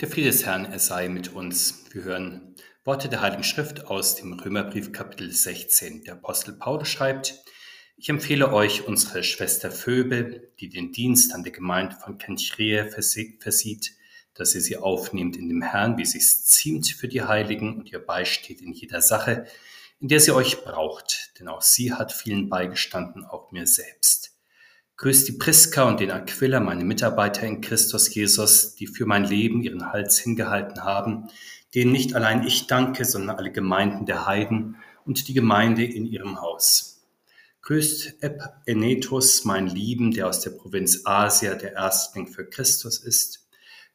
Der Friede des Herrn, er sei mit uns. Wir hören Worte der Heiligen Schrift aus dem Römerbrief Kapitel 16. Der Apostel Paulus schreibt, ich empfehle euch unsere Schwester Phoebe, die den Dienst an der Gemeinde von Kenchrea versieht, dass ihr sie aufnehmt in dem Herrn, wie es sich ziemt für die Heiligen und ihr beisteht in jeder Sache, in der sie euch braucht, denn auch sie hat vielen beigestanden, auch mir selbst. Grüßt die Priska und den Aquila, meine Mitarbeiter in Christus Jesus, die für mein Leben ihren Hals hingehalten haben, denen nicht allein ich danke, sondern alle Gemeinden der Heiden und die Gemeinde in ihrem Haus. Grüßt Enetus, mein Lieben, der aus der Provinz Asia der Erstling für Christus ist.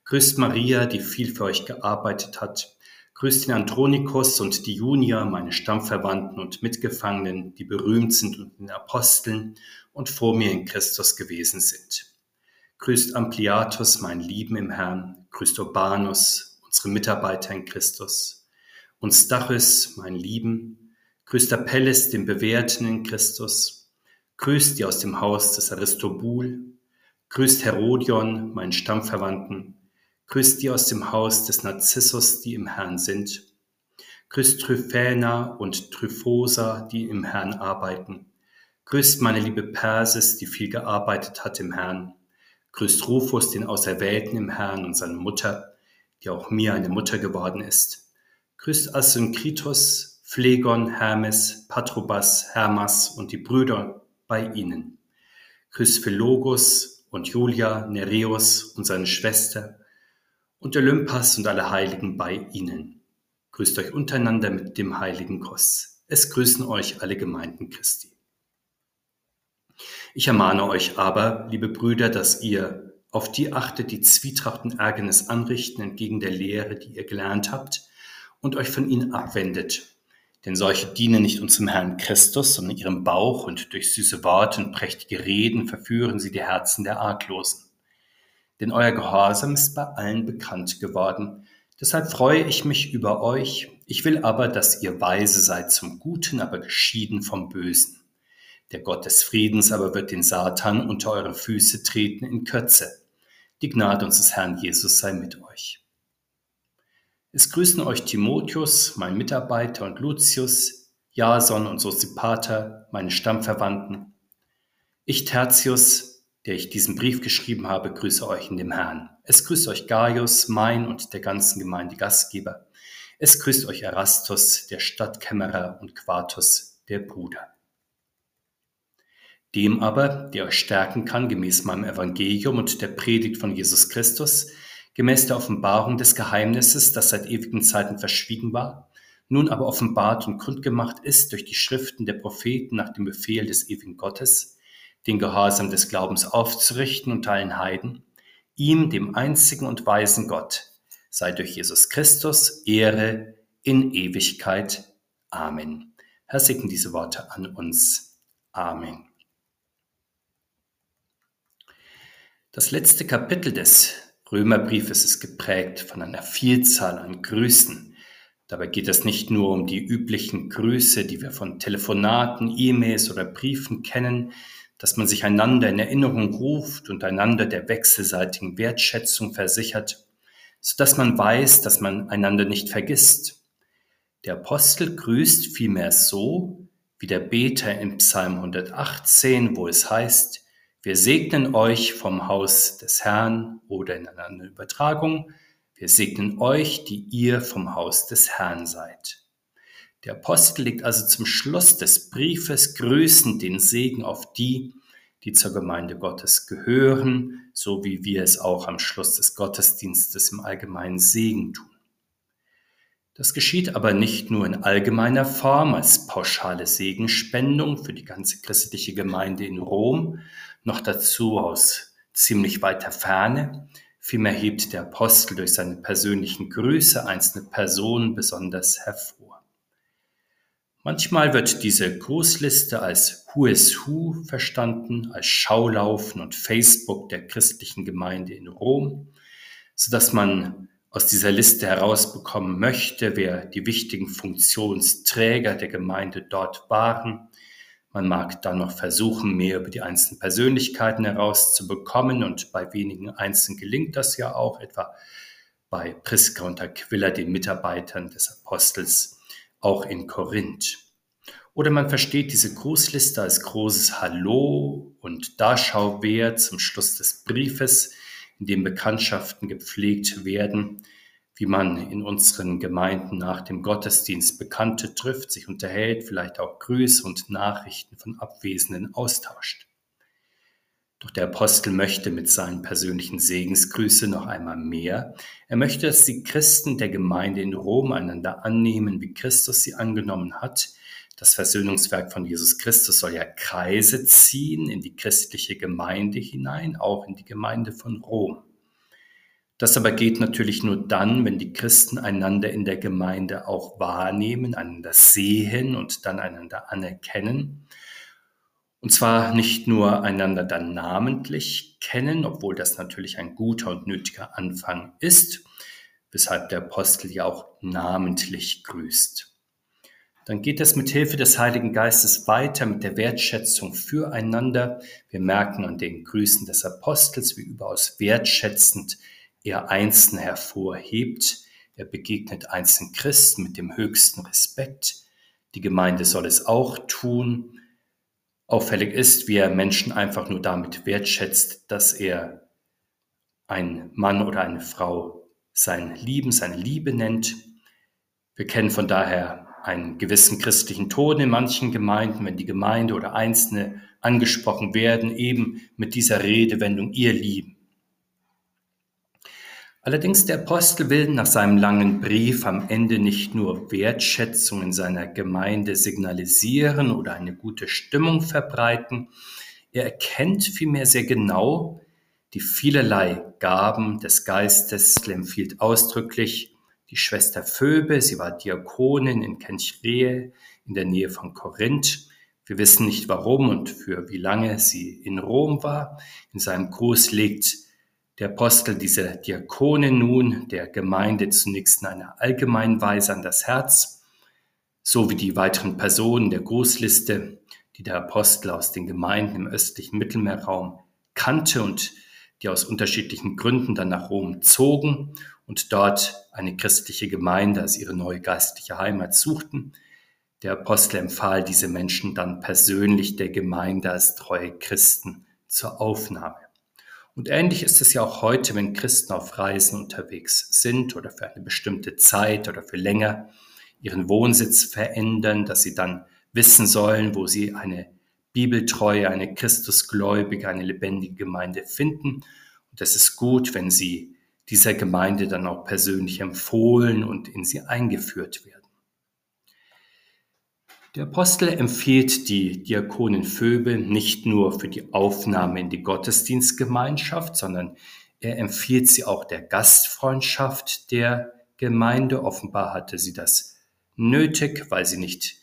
Grüßt Maria, die viel für euch gearbeitet hat. Grüßt den Andronikus und die Junia, meine Stammverwandten und Mitgefangenen, die berühmt sind und den Aposteln und vor mir in Christus gewesen sind. Grüßt Ampliatus, mein Lieben im Herrn, grüßt Urbanus, unsere Mitarbeiter in Christus, und Stachys, mein Lieben, grüßt Apelles, den Bewährten in Christus, grüßt die aus dem Haus des Aristobul, grüßt Herodion, meinen Stammverwandten, grüßt die aus dem Haus des Narzissus, die im Herrn sind, grüßt Tryphäna und Tryphosa, die im Herrn arbeiten, Grüßt meine liebe Persis, die viel gearbeitet hat im Herrn. Grüßt Rufus, den Auserwählten im Herrn und seine Mutter, die auch mir eine Mutter geworden ist. Grüßt Asynkritos, Phlegon, Hermes, Patrobas, Hermas und die Brüder bei ihnen. Grüßt Philogus und Julia, Nereus und seine Schwester und Olympas und alle Heiligen bei ihnen. Grüßt euch untereinander mit dem heiligen Kuss. Es grüßen euch alle Gemeinden Christi. Ich ermahne euch aber, liebe Brüder, dass ihr auf die achtet, die Zwietracht und Ärgernis anrichten entgegen der Lehre, die ihr gelernt habt, und euch von ihnen abwendet. Denn solche dienen nicht unserem Herrn Christus, sondern ihrem Bauch, und durch süße Worte und prächtige Reden verführen sie die Herzen der Arglosen. Denn euer Gehorsam ist bei allen bekannt geworden. Deshalb freue ich mich über euch. Ich will aber, dass ihr weise seid zum Guten, aber geschieden vom Bösen. Der Gott des Friedens aber wird den Satan unter eure Füße treten in Kürze. Die Gnade unseres Herrn Jesus sei mit euch. Es grüßen euch Timotheus, mein Mitarbeiter, und Lucius, Jason und Sosipater, meine Stammverwandten. Ich, Tertius, der ich diesen Brief geschrieben habe, grüße euch in dem Herrn. Es grüßt euch Gaius, mein und der ganzen Gemeinde Gastgeber. Es grüßt euch Erastus, der Stadtkämmerer, und Quartus, der Bruder. Dem aber, der euch stärken kann, gemäß meinem Evangelium und der Predigt von Jesus Christus, gemäß der Offenbarung des Geheimnisses, das seit ewigen Zeiten verschwiegen war, nun aber offenbart und kundgemacht ist durch die Schriften der Propheten nach dem Befehl des ewigen Gottes, den Gehorsam des Glaubens aufzurichten unter allen Heiden, ihm, dem einzigen und weisen Gott, sei durch Jesus Christus Ehre in Ewigkeit. Amen. Herr, segne diese Worte an uns. Amen. Das letzte Kapitel des Römerbriefes ist geprägt von einer Vielzahl an Grüßen. Dabei geht es nicht nur um die üblichen Grüße, die wir von Telefonaten, E-Mails oder Briefen kennen, dass man sich einander in Erinnerung ruft und einander der wechselseitigen Wertschätzung versichert, so dass man weiß, dass man einander nicht vergisst. Der Apostel grüßt vielmehr so, wie der Beter im Psalm 118, wo es heißt, wir segnen euch vom Haus des Herrn oder in einer anderen Übertragung, wir segnen euch, die ihr vom Haus des Herrn seid. Der Apostel legt also zum Schluss des Briefes grüßend den Segen auf die, die zur Gemeinde Gottes gehören, so wie wir es auch am Schluss des Gottesdienstes im allgemeinen Segen tun. Das geschieht aber nicht nur in allgemeiner Form als pauschale Segenspendung für die ganze christliche Gemeinde in Rom, noch dazu aus ziemlich weiter Ferne. Vielmehr hebt der Apostel durch seine persönlichen Grüße einzelne Personen besonders hervor. Manchmal wird diese Grußliste als Who is Who verstanden, als Schaulaufen und Facebook der christlichen Gemeinde in Rom, so dass man aus dieser Liste herausbekommen möchte, wer die wichtigen Funktionsträger der Gemeinde dort waren man mag dann noch versuchen, mehr über die einzelnen Persönlichkeiten herauszubekommen und bei wenigen Einzelnen gelingt das ja auch, etwa bei Priska und Aquila, den Mitarbeitern des Apostels, auch in Korinth. Oder man versteht diese Grußliste als großes Hallo und Darschauwehr zum Schluss des Briefes, in dem Bekanntschaften gepflegt werden, wie man in unseren Gemeinden nach dem Gottesdienst Bekannte trifft, sich unterhält, vielleicht auch Grüße und Nachrichten von Abwesenden austauscht. Doch der Apostel möchte mit seinen persönlichen Segensgrüße noch einmal mehr. Er möchte, dass die Christen der Gemeinde in Rom einander annehmen, wie Christus sie angenommen hat. Das Versöhnungswerk von Jesus Christus soll ja Kreise ziehen in die christliche Gemeinde hinein, auch in die Gemeinde von Rom. Das aber geht natürlich nur dann, wenn die Christen einander in der Gemeinde auch wahrnehmen, einander sehen und dann einander anerkennen. Und zwar nicht nur einander dann namentlich kennen, obwohl das natürlich ein guter und nötiger Anfang ist, weshalb der Apostel ja auch namentlich grüßt. Dann geht es mit Hilfe des Heiligen Geistes weiter mit der Wertschätzung füreinander. Wir merken an den Grüßen des Apostels, wie überaus wertschätzend er Einzelne hervorhebt. Er begegnet einzelnen Christen mit dem höchsten Respekt. Die Gemeinde soll es auch tun. Auffällig ist, wie er Menschen einfach nur damit wertschätzt, dass er ein Mann oder eine Frau sein Lieben, seine Liebe nennt. Wir kennen von daher einen gewissen christlichen Ton in manchen Gemeinden, wenn die Gemeinde oder Einzelne angesprochen werden, eben mit dieser Redewendung ihr Lieben. Allerdings der Apostel will nach seinem langen Brief am Ende nicht nur Wertschätzung in seiner Gemeinde signalisieren oder eine gute Stimmung verbreiten, er erkennt vielmehr sehr genau die vielerlei Gaben des Geistes. Er empfiehlt ausdrücklich die Schwester Phoebe, sie war Diakonin in Kenchrehe in der Nähe von Korinth. Wir wissen nicht warum und für wie lange sie in Rom war. In seinem Gruß legt der Apostel diese Diakone nun der Gemeinde zunächst in einer allgemeinen Weise an das Herz, so wie die weiteren Personen der Großliste, die der Apostel aus den Gemeinden im östlichen Mittelmeerraum kannte und die aus unterschiedlichen Gründen dann nach Rom zogen und dort eine christliche Gemeinde als ihre neue geistliche Heimat suchten. Der Apostel empfahl diese Menschen dann persönlich der Gemeinde als treue Christen zur Aufnahme. Und ähnlich ist es ja auch heute, wenn Christen auf Reisen unterwegs sind oder für eine bestimmte Zeit oder für länger ihren Wohnsitz verändern, dass sie dann wissen sollen, wo sie eine bibeltreue, eine Christusgläubige, eine lebendige Gemeinde finden. Und es ist gut, wenn sie dieser Gemeinde dann auch persönlich empfohlen und in sie eingeführt werden. Der Apostel empfiehlt die Diakonin Phoebe nicht nur für die Aufnahme in die Gottesdienstgemeinschaft, sondern er empfiehlt sie auch der Gastfreundschaft der Gemeinde. Offenbar hatte sie das nötig, weil sie nicht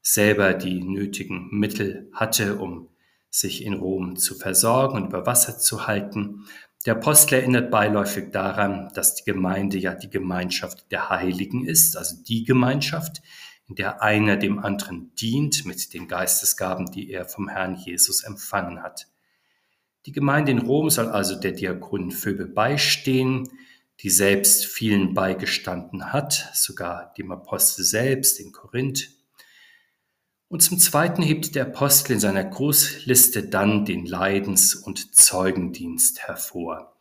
selber die nötigen Mittel hatte, um sich in Rom zu versorgen und über Wasser zu halten. Der Apostel erinnert beiläufig daran, dass die Gemeinde ja die Gemeinschaft der Heiligen ist, also die Gemeinschaft, in der einer dem anderen dient mit den Geistesgaben, die er vom Herrn Jesus empfangen hat. Die Gemeinde in Rom soll also der Diakonin Phoebe beistehen, die selbst vielen beigestanden hat, sogar dem Apostel selbst in Korinth. Und zum Zweiten hebt der Apostel in seiner Grußliste dann den Leidens- und Zeugendienst hervor.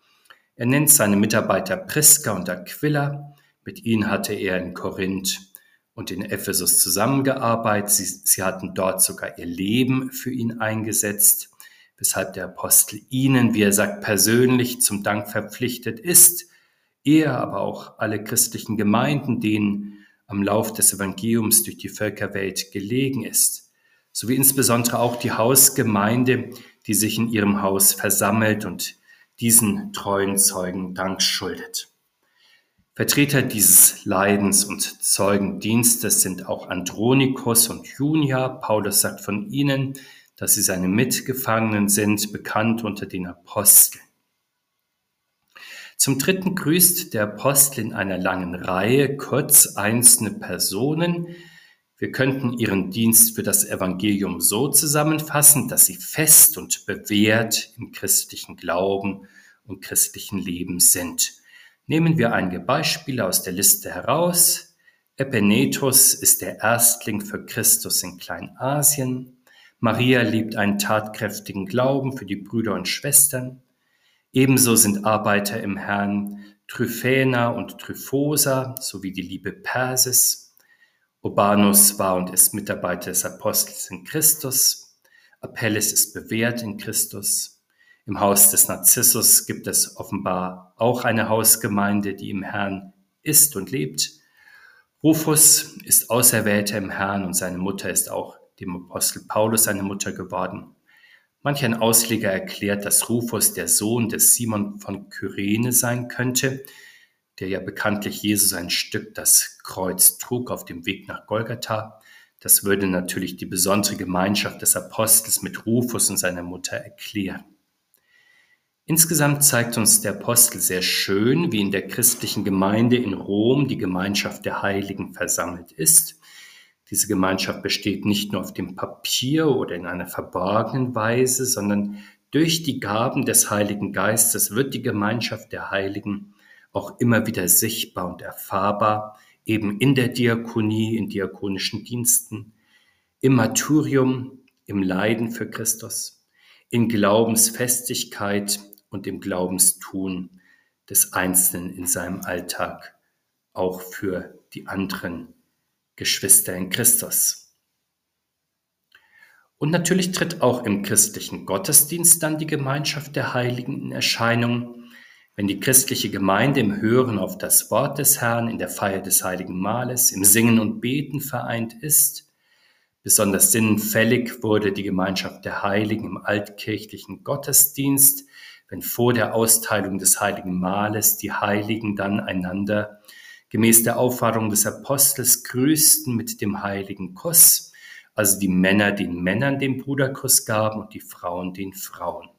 Er nennt seine Mitarbeiter Priska und Aquila, mit ihnen hatte er in Korinth und in Ephesus zusammengearbeitet. Sie, sie hatten dort sogar ihr Leben für ihn eingesetzt, weshalb der Apostel ihnen, wie er sagt, persönlich zum Dank verpflichtet ist. Er, aber auch alle christlichen Gemeinden, denen am Lauf des Evangeliums durch die Völkerwelt gelegen ist, sowie insbesondere auch die Hausgemeinde, die sich in ihrem Haus versammelt und diesen treuen Zeugen Dank schuldet. Vertreter dieses Leidens- und Zeugendienstes sind auch Andronikus und Junia. Paulus sagt von ihnen, dass sie seine Mitgefangenen sind, bekannt unter den Aposteln. Zum Dritten grüßt der Apostel in einer langen Reihe kurz einzelne Personen. Wir könnten ihren Dienst für das Evangelium so zusammenfassen, dass sie fest und bewährt im christlichen Glauben und christlichen Leben sind. Nehmen wir einige Beispiele aus der Liste heraus. Epenetus ist der Erstling für Christus in Kleinasien. Maria liebt einen tatkräftigen Glauben für die Brüder und Schwestern. Ebenso sind Arbeiter im Herrn Tryphäna und Tryphosa sowie die liebe Persis. Urbanus war und ist Mitarbeiter des Apostels in Christus. Apelles ist bewährt in Christus. Im Haus des Narzissus gibt es offenbar auch eine Hausgemeinde, die im Herrn ist und lebt. Rufus ist Auserwählter im Herrn und seine Mutter ist auch dem Apostel Paulus seine Mutter geworden. Manch ein Ausleger erklärt, dass Rufus der Sohn des Simon von Kyrene sein könnte, der ja bekanntlich Jesus ein Stück das Kreuz trug auf dem Weg nach Golgatha. Das würde natürlich die besondere Gemeinschaft des Apostels mit Rufus und seiner Mutter erklären. Insgesamt zeigt uns der Apostel sehr schön, wie in der christlichen Gemeinde in Rom die Gemeinschaft der Heiligen versammelt ist. Diese Gemeinschaft besteht nicht nur auf dem Papier oder in einer verborgenen Weise, sondern durch die Gaben des Heiligen Geistes wird die Gemeinschaft der Heiligen auch immer wieder sichtbar und erfahrbar, eben in der Diakonie, in diakonischen Diensten, im Martyrium, im Leiden für Christus, in Glaubensfestigkeit und im Glaubenstun des Einzelnen in seinem Alltag, auch für die anderen Geschwister in Christus. Und natürlich tritt auch im christlichen Gottesdienst dann die Gemeinschaft der Heiligen in Erscheinung, wenn die christliche Gemeinde im Hören auf das Wort des Herrn, in der Feier des heiligen Mahles, im Singen und Beten vereint ist. Besonders sinnfällig wurde die Gemeinschaft der Heiligen im altkirchlichen Gottesdienst, wenn vor der Austeilung des heiligen Mahles die Heiligen dann einander gemäß der Aufforderung des Apostels grüßten mit dem heiligen Kuss, also die Männer den Männern den Bruderkuss gaben und die Frauen den Frauen.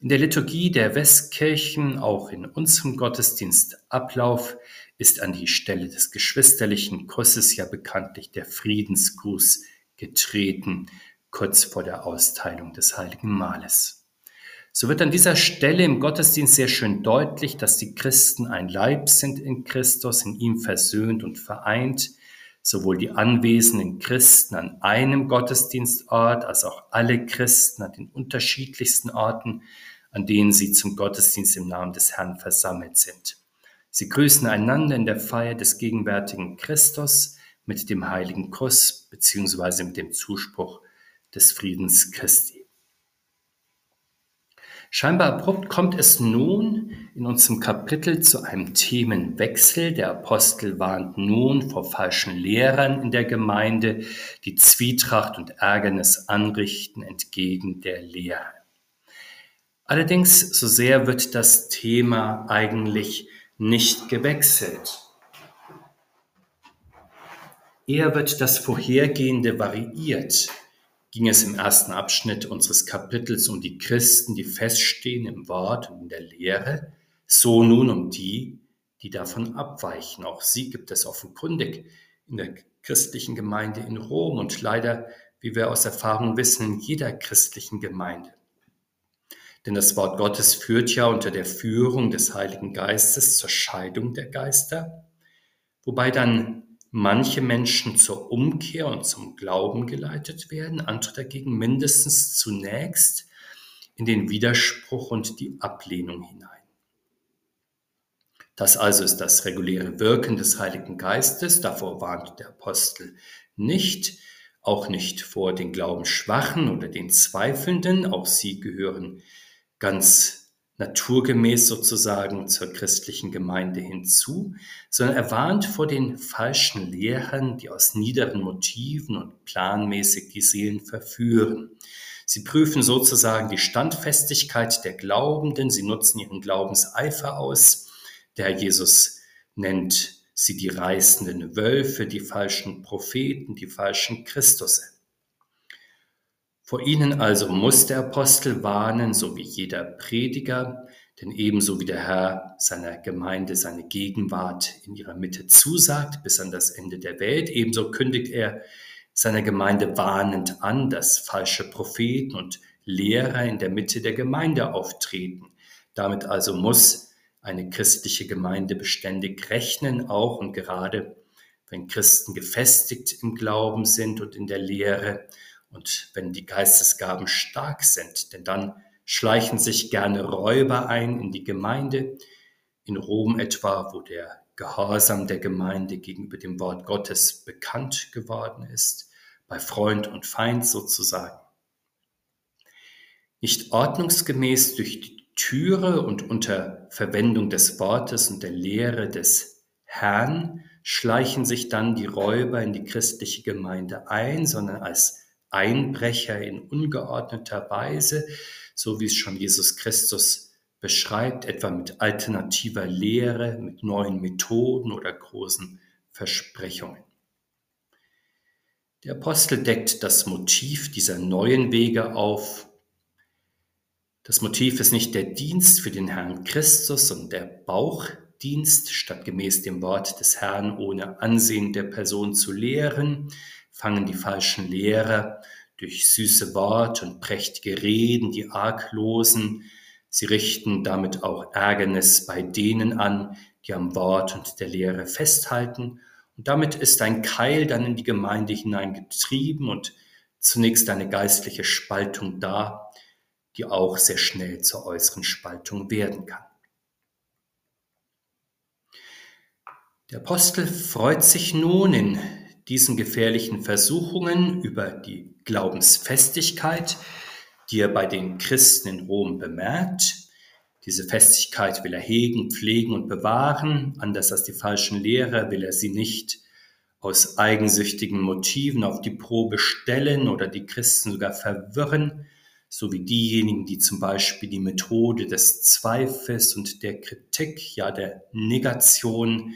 In der Liturgie der Westkirchen, auch in unserem Gottesdienstablauf, ist an die Stelle des geschwisterlichen Kusses ja bekanntlich der Friedensgruß getreten, kurz vor der Austeilung des heiligen Mahles. So wird an dieser Stelle im Gottesdienst sehr schön deutlich, dass die Christen ein Leib sind in Christus, in ihm versöhnt und vereint, sowohl die anwesenden Christen an einem Gottesdienstort als auch alle Christen an den unterschiedlichsten Orten, an denen sie zum Gottesdienst im Namen des Herrn versammelt sind. Sie grüßen einander in der Feier des gegenwärtigen Christus mit dem heiligen Kuss beziehungsweise mit dem Zuspruch des Friedens Christi. Scheinbar abrupt kommt es nun in unserem Kapitel zu einem Themenwechsel. Der Apostel warnt nun vor falschen Lehrern in der Gemeinde, die Zwietracht und Ärgernis anrichten entgegen der Lehre. Allerdings, so sehr wird das Thema eigentlich nicht gewechselt. Eher wird das Vorhergehende variiert ging es im ersten Abschnitt unseres Kapitels um die Christen, die feststehen im Wort und in der Lehre, so nun um die, die davon abweichen. Auch sie gibt es offenkundig in der christlichen Gemeinde in Rom und leider, wie wir aus Erfahrung wissen, in jeder christlichen Gemeinde. Denn das Wort Gottes führt ja unter der Führung des Heiligen Geistes zur Scheidung der Geister, wobei dann manche Menschen zur Umkehr und zum Glauben geleitet werden, andere dagegen mindestens zunächst in den Widerspruch und die Ablehnung hinein. Das also ist das reguläre Wirken des Heiligen Geistes, davor warnt der Apostel nicht, auch nicht vor den Glaubensschwachen oder den Zweifelnden, auch sie gehören ganz naturgemäß sozusagen zur christlichen Gemeinde hinzu, sondern er warnt vor den falschen Lehrern, die aus niederen Motiven und planmäßig die Seelen verführen. Sie prüfen sozusagen die Standfestigkeit der Glaubenden, sie nutzen ihren Glaubenseifer aus. Der Herr Jesus nennt sie die reißenden Wölfe, die falschen Propheten, die falschen Christusse. Vor ihnen also muss der Apostel warnen, so wie jeder Prediger, denn ebenso wie der Herr seiner Gemeinde seine Gegenwart in ihrer Mitte zusagt bis an das Ende der Welt, ebenso kündigt er seiner Gemeinde warnend an, dass falsche Propheten und Lehrer in der Mitte der Gemeinde auftreten. Damit also muss eine christliche Gemeinde beständig rechnen, auch und gerade wenn Christen gefestigt im Glauben sind und in der Lehre und wenn die Geistesgaben stark sind, denn dann schleichen sich gerne Räuber ein in die Gemeinde, in Rom etwa, wo der Gehorsam der Gemeinde gegenüber dem Wort Gottes bekannt geworden ist, bei Freund und Feind sozusagen. Nicht ordnungsgemäß durch die Türe und unter Verwendung des Wortes und der Lehre des Herrn schleichen sich dann die Räuber in die christliche Gemeinde ein, sondern als Einbrecher in ungeordneter Weise, so wie es schon Jesus Christus beschreibt, etwa mit alternativer Lehre, mit neuen Methoden oder großen Versprechungen. Der Apostel deckt das Motiv dieser neuen Wege auf. Das Motiv ist nicht der Dienst für den Herrn Christus, sondern der Bauch Dienst, statt gemäß dem Wort des Herrn ohne Ansehen der Person zu lehren, fangen die falschen Lehrer durch süße Wort und prächtige Reden die Arglosen. Sie richten damit auch Ärgernis bei denen an, die am Wort und der Lehre festhalten. Und damit ist ein Keil dann in die Gemeinde hineingetrieben und zunächst eine geistliche Spaltung da, die auch sehr schnell zur äußeren Spaltung werden kann. Der Apostel freut sich nun in diesen gefährlichen Versuchungen über die Glaubensfestigkeit, die er bei den Christen in Rom bemerkt. Diese Festigkeit will er hegen, pflegen und bewahren. Anders als die falschen Lehrer will er sie nicht aus eigensüchtigen Motiven auf die Probe stellen oder die Christen sogar verwirren, so wie diejenigen, die zum Beispiel die Methode des Zweifels und der Kritik, ja der Negation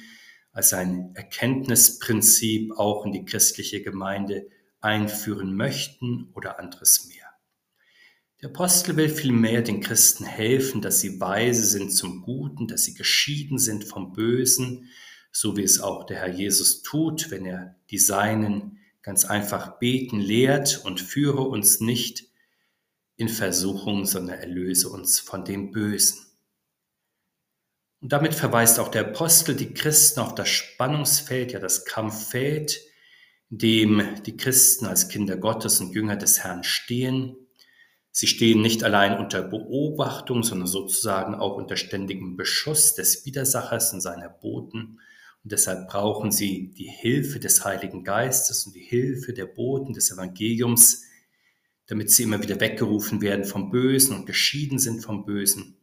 als ein Erkenntnisprinzip auch in die christliche Gemeinde einführen möchten oder anderes mehr. Der Apostel will vielmehr den Christen helfen, dass sie weise sind zum Guten, dass sie geschieden sind vom Bösen, so wie es auch der Herr Jesus tut, wenn er die Seinen ganz einfach beten lehrt und führe uns nicht in Versuchung, sondern erlöse uns von dem Bösen. Und damit verweist auch der Apostel die Christen auf das Spannungsfeld, ja das Kampffeld, in dem die Christen als Kinder Gottes und Jünger des Herrn stehen. Sie stehen nicht allein unter Beobachtung, sondern sozusagen auch unter ständigem Beschuss des Widersachers und seiner Boten. Und deshalb brauchen sie die Hilfe des Heiligen Geistes und die Hilfe der Boten des Evangeliums, damit sie immer wieder weggerufen werden vom Bösen und geschieden sind vom Bösen.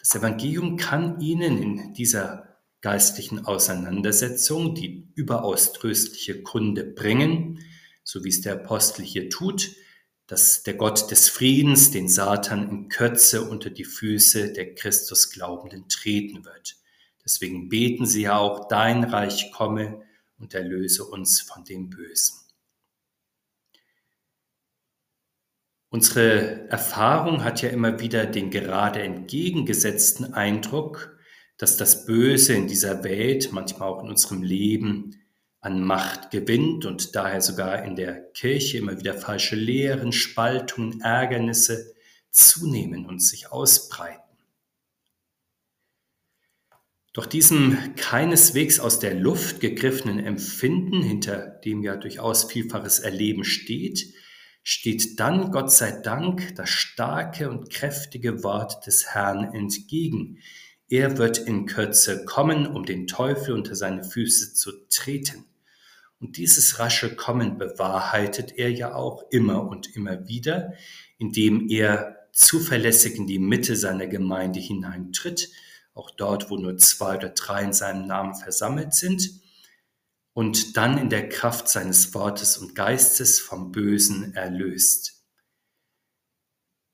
Das Evangelium kann Ihnen in dieser geistlichen Auseinandersetzung die überaus tröstliche Kunde bringen, so wie es der Apostel hier tut, dass der Gott des Friedens den Satan in Kürze unter die Füße der Christusglaubenden treten wird. Deswegen beten sie ja auch, dein Reich komme und erlöse uns von dem Bösen. Unsere Erfahrung hat ja immer wieder den gerade entgegengesetzten Eindruck, dass das Böse in dieser Welt, manchmal auch in unserem Leben, an Macht gewinnt und daher sogar in der Kirche immer wieder falsche Lehren, Spaltungen, Ärgernisse zunehmen und sich ausbreiten. Doch diesem keineswegs aus der Luft gegriffenen Empfinden, hinter dem ja durchaus vielfaches Erleben steht, steht dann, Gott sei Dank, das starke und kräftige Wort des Herrn entgegen. Er wird in Kürze kommen, um den Teufel unter seine Füße zu treten. Und dieses rasche Kommen bewahrheitet er ja auch immer und immer wieder, indem er zuverlässig in die Mitte seiner Gemeinde hineintritt, auch dort, wo nur zwei oder drei in seinem Namen versammelt sind und dann in der Kraft seines Wortes und Geistes vom Bösen erlöst.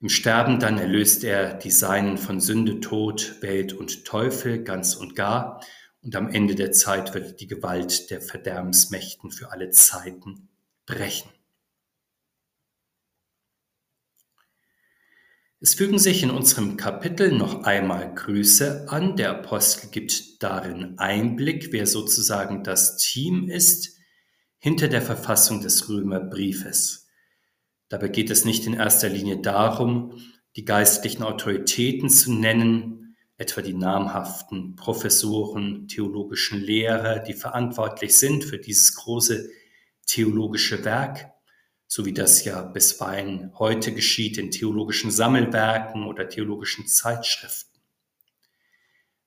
Im Sterben dann erlöst er die Seinen von Sünde, Tod, Welt und Teufel ganz und gar, und am Ende der Zeit wird die Gewalt der Verderbensmächten für alle Zeiten brechen. Es fügen sich in unserem Kapitel noch einmal Grüße an. Der Apostel gibt darin Einblick, wer sozusagen das Team ist hinter der Verfassung des Römerbriefes. Dabei geht es nicht in erster Linie darum, die geistlichen Autoritäten zu nennen, etwa die namhaften Professoren, theologischen Lehrer, die verantwortlich sind für dieses große theologische Werk, so wie das ja bisweilen heute geschieht in theologischen Sammelwerken oder theologischen Zeitschriften.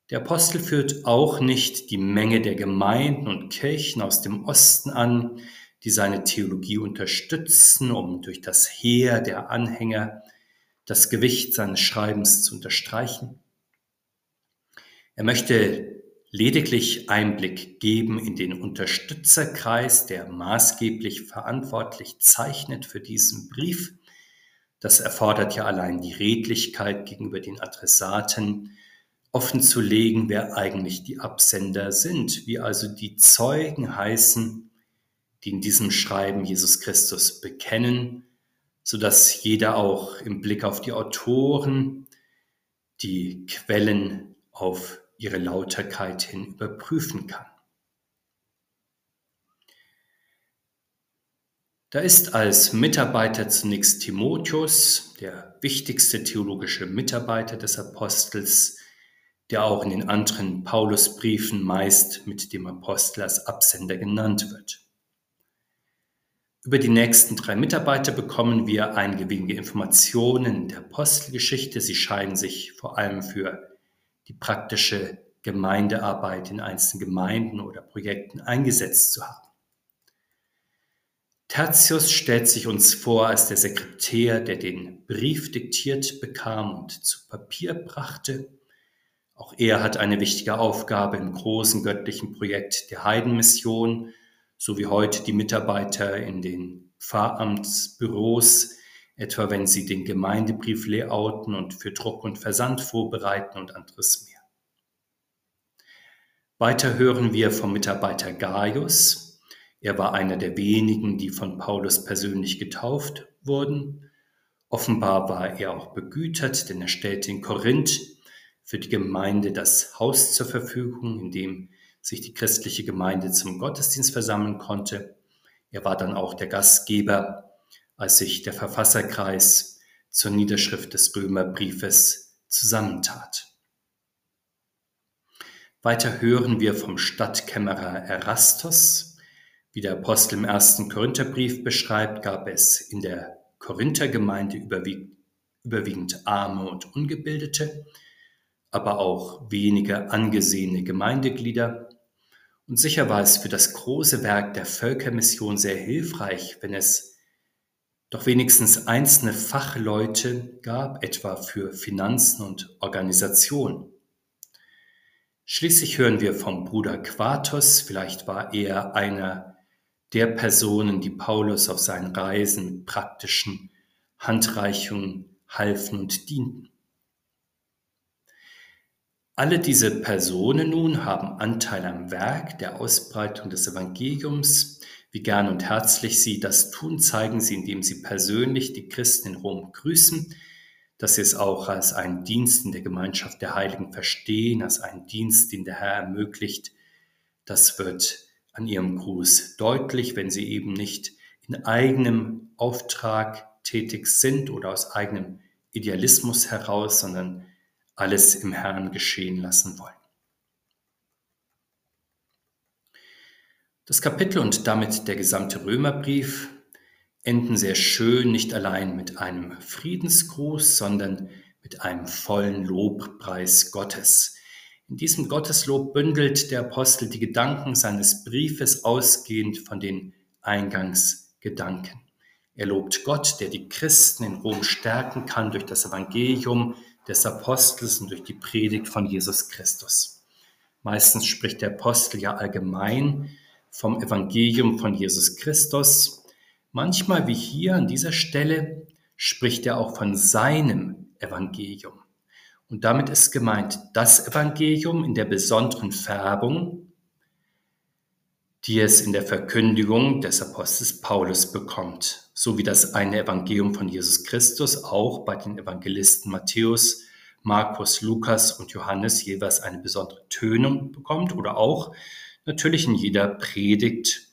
Der Apostel führt auch nicht die Menge der Gemeinden und Kirchen aus dem Osten an, die seine Theologie unterstützen, um durch das Heer der Anhänger das Gewicht seines Schreibens zu unterstreichen. Er möchte lediglich Einblick geben in den Unterstützerkreis, der maßgeblich verantwortlich zeichnet für diesen Brief. Das erfordert ja allein die Redlichkeit gegenüber den Adressaten, offenzulegen, wer eigentlich die Absender sind, wie also die Zeugen heißen, die in diesem Schreiben Jesus Christus bekennen, so dass jeder auch im Blick auf die Autoren die Quellen auf ihre Lauterkeit hin überprüfen kann. Da ist als Mitarbeiter zunächst Timotheus, der wichtigste theologische Mitarbeiter des Apostels, der auch in den anderen Paulusbriefen meist mit dem Apostel als Absender genannt wird. Über die nächsten drei Mitarbeiter bekommen wir einige wenige Informationen der Apostelgeschichte. Sie scheinen sich vor allem für die praktische Gemeindearbeit in einzelnen Gemeinden oder Projekten eingesetzt zu haben. Tertius stellt sich uns vor als der Sekretär, der den Brief diktiert bekam und zu Papier brachte. Auch er hat eine wichtige Aufgabe im großen göttlichen Projekt der Heidenmission, so wie heute die Mitarbeiter in den Pfarramtsbüros, etwa wenn sie den Gemeindebrief layouten und für Druck und Versand vorbereiten und anderes mehr. Weiter hören wir vom Mitarbeiter Gaius. Er war einer der wenigen, die von Paulus persönlich getauft wurden. Offenbar war er auch begütert, denn er stellte in Korinth für die Gemeinde das Haus zur Verfügung, in dem sich die christliche Gemeinde zum Gottesdienst versammeln konnte. Er war dann auch der Gastgeber, als sich der Verfasserkreis zur Niederschrift des Römerbriefes zusammentat. Weiter hören wir vom Stadtkämmerer Erastus. Wie der Apostel im ersten Korintherbrief beschreibt, gab es in der Korinthergemeinde überwiegend Arme und Ungebildete, aber auch wenige angesehene Gemeindeglieder. Und sicher war es für das große Werk der Völkermission sehr hilfreich, wenn es doch wenigstens einzelne Fachleute gab, etwa für Finanzen und Organisation. Schließlich hören wir vom Bruder Quatus, vielleicht war er einer der Personen, die Paulus auf seinen Reisen mit praktischen Handreichungen halfen und dienten. Alle diese Personen nun haben Anteil am Werk der Ausbreitung des Evangeliums. Wie gern und herzlich sie das tun, zeigen sie, indem sie persönlich die Christen in Rom grüßen, dass sie es auch als einen Dienst in der Gemeinschaft der Heiligen verstehen, als einen Dienst, den der Herr ermöglicht. Das wird an ihrem Gruß deutlich, wenn sie eben nicht in eigenem Auftrag tätig sind oder aus eigenem Idealismus heraus, sondern alles im Herrn geschehen lassen wollen. Das Kapitel und damit der gesamte Römerbrief enden sehr schön nicht allein mit einem Friedensgruß, sondern mit einem vollen Lobpreis Gottes. In diesem Gotteslob bündelt der Apostel die Gedanken seines Briefes ausgehend von den Eingangsgedanken. Er lobt Gott, der die Christen in Rom stärken kann durch das Evangelium, des Apostels und durch die Predigt von Jesus Christus. Meistens spricht der Apostel ja allgemein vom Evangelium von Jesus Christus. Manchmal, wie hier an dieser Stelle, spricht er auch von seinem Evangelium. Und damit ist gemeint das Evangelium in der besonderen Färbung, die es in der Verkündigung des Apostels Paulus bekommt, so wie das eine Evangelium von Jesus Christus auch bei den Evangelisten Matthäus, Markus, Lukas und Johannes jeweils eine besondere Tönung bekommt oder auch natürlich in jeder Predigt,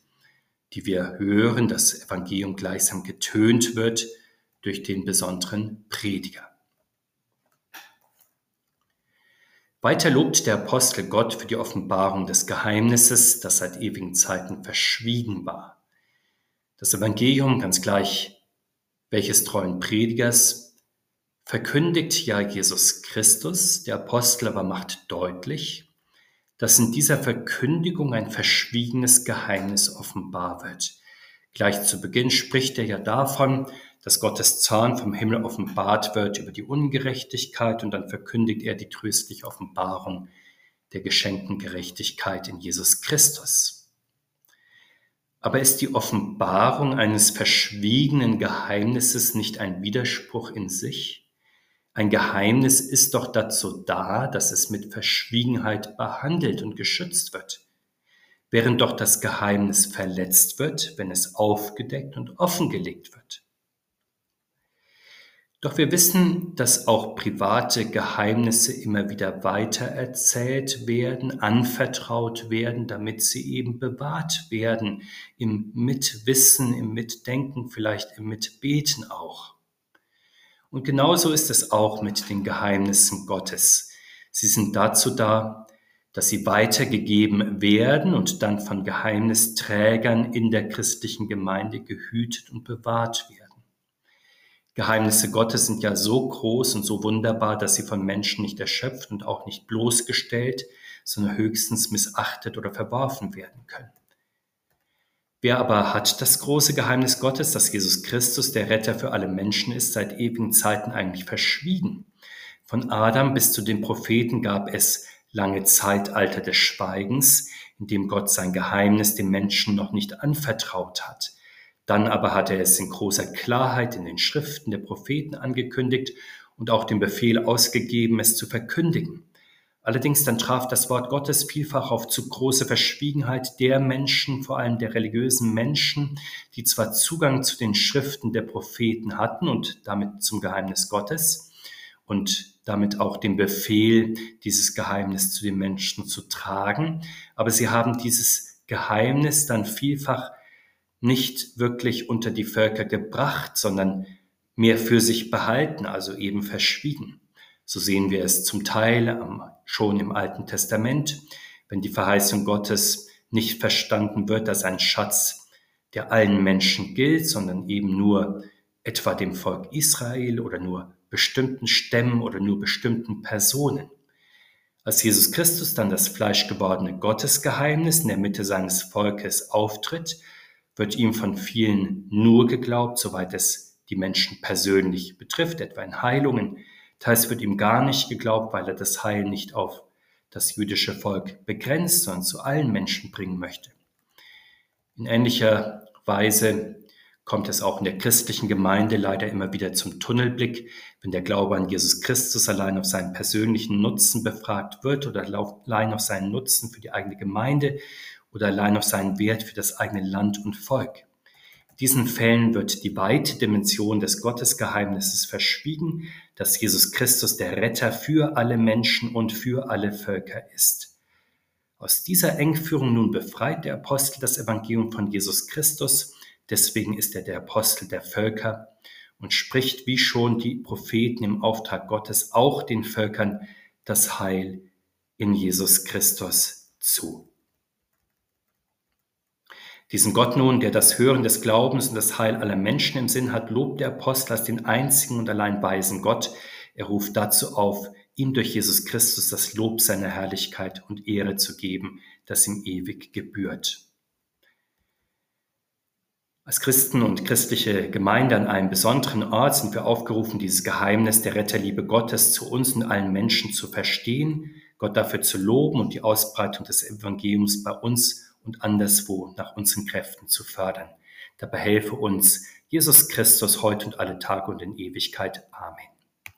die wir hören, das Evangelium gleichsam getönt wird durch den besonderen Prediger. Weiter lobt der Apostel Gott für die Offenbarung des Geheimnisses, das seit ewigen Zeiten verschwiegen war. Das Evangelium, ganz gleich welches treuen Predigers, verkündigt ja Jesus Christus, der Apostel aber macht deutlich, dass in dieser Verkündigung ein verschwiegenes Geheimnis offenbar wird. Gleich zu Beginn spricht er ja davon, dass Gottes Zorn vom Himmel offenbart wird über die Ungerechtigkeit und dann verkündigt er die tröstliche Offenbarung der geschenkten Gerechtigkeit in Jesus Christus. Aber ist die Offenbarung eines verschwiegenen Geheimnisses nicht ein Widerspruch in sich? Ein Geheimnis ist doch dazu da, dass es mit Verschwiegenheit behandelt und geschützt wird, während doch das Geheimnis verletzt wird, wenn es aufgedeckt und offengelegt wird. Doch wir wissen, dass auch private Geheimnisse immer wieder weitererzählt werden, anvertraut werden, damit sie eben bewahrt werden, im Mitwissen, im Mitdenken, vielleicht im Mitbeten auch. Und genauso ist es auch mit den Geheimnissen Gottes. Sie sind dazu da, dass sie weitergegeben werden und dann von Geheimnisträgern in der christlichen Gemeinde gehütet und bewahrt werden. Geheimnisse Gottes sind ja so groß und so wunderbar, dass sie von Menschen nicht erschöpft und auch nicht bloßgestellt, sondern höchstens missachtet oder verworfen werden können. Wer aber hat das große Geheimnis Gottes, dass Jesus Christus der Retter für alle Menschen ist, seit ewigen Zeiten eigentlich verschwiegen? Von Adam bis zu den Propheten gab es lange Zeitalter des Schweigens, in dem Gott sein Geheimnis dem Menschen noch nicht anvertraut hat. Dann aber hat er es in großer Klarheit in den Schriften der Propheten angekündigt und auch den Befehl ausgegeben, es zu verkündigen. Allerdings dann traf das Wort Gottes vielfach auf zu große Verschwiegenheit der Menschen, vor allem der religiösen Menschen, die zwar Zugang zu den Schriften der Propheten hatten und damit zum Geheimnis Gottes und damit auch den Befehl, dieses Geheimnis zu den Menschen zu tragen, aber sie haben dieses Geheimnis dann vielfach nicht wirklich unter die Völker gebracht, sondern mehr für sich behalten, also eben verschwiegen. So sehen wir es zum Teil schon im Alten Testament, wenn die Verheißung Gottes nicht verstanden wird als ein Schatz, der allen Menschen gilt, sondern eben nur etwa dem Volk Israel oder nur bestimmten Stämmen oder nur bestimmten Personen. Als Jesus Christus dann das fleischgewordene Gottesgeheimnis in der Mitte seines Volkes auftritt, wird ihm von vielen nur geglaubt, soweit es die Menschen persönlich betrifft, etwa in Heilungen. Teils wird ihm gar nicht geglaubt, weil er das Heil nicht auf das jüdische Volk begrenzt, sondern zu allen Menschen bringen möchte. In ähnlicher Weise kommt es auch in der christlichen Gemeinde leider immer wieder zum Tunnelblick, wenn der Glaube an Jesus Christus allein auf seinen persönlichen Nutzen befragt wird oder allein auf seinen Nutzen für die eigene Gemeinde oder allein auf seinen Wert für das eigene Land und Volk. Diesen Fällen wird die weite Dimension des Gottesgeheimnisses verschwiegen, dass Jesus Christus der Retter für alle Menschen und für alle Völker ist. Aus dieser Engführung nun befreit der Apostel das Evangelium von Jesus Christus, deswegen ist er der Apostel der Völker und spricht wie schon die Propheten im Auftrag Gottes auch den Völkern das Heil in Jesus Christus zu. Diesen Gott nun, der das Hören des Glaubens und das Heil aller Menschen im Sinn hat, lobt der Apostel als den einzigen und allein weisen Gott. Er ruft dazu auf, ihm durch Jesus Christus das Lob seiner Herrlichkeit und Ehre zu geben, das ihm ewig gebührt. Als Christen und christliche Gemeinde an einem besonderen Ort sind wir aufgerufen, dieses Geheimnis der Retterliebe Gottes zu uns und allen Menschen zu verstehen, Gott dafür zu loben und die Ausbreitung des Evangeliums bei uns und anderswo nach unseren Kräften zu fördern. Dabei helfe uns Jesus Christus heute und alle Tage und in Ewigkeit. Amen.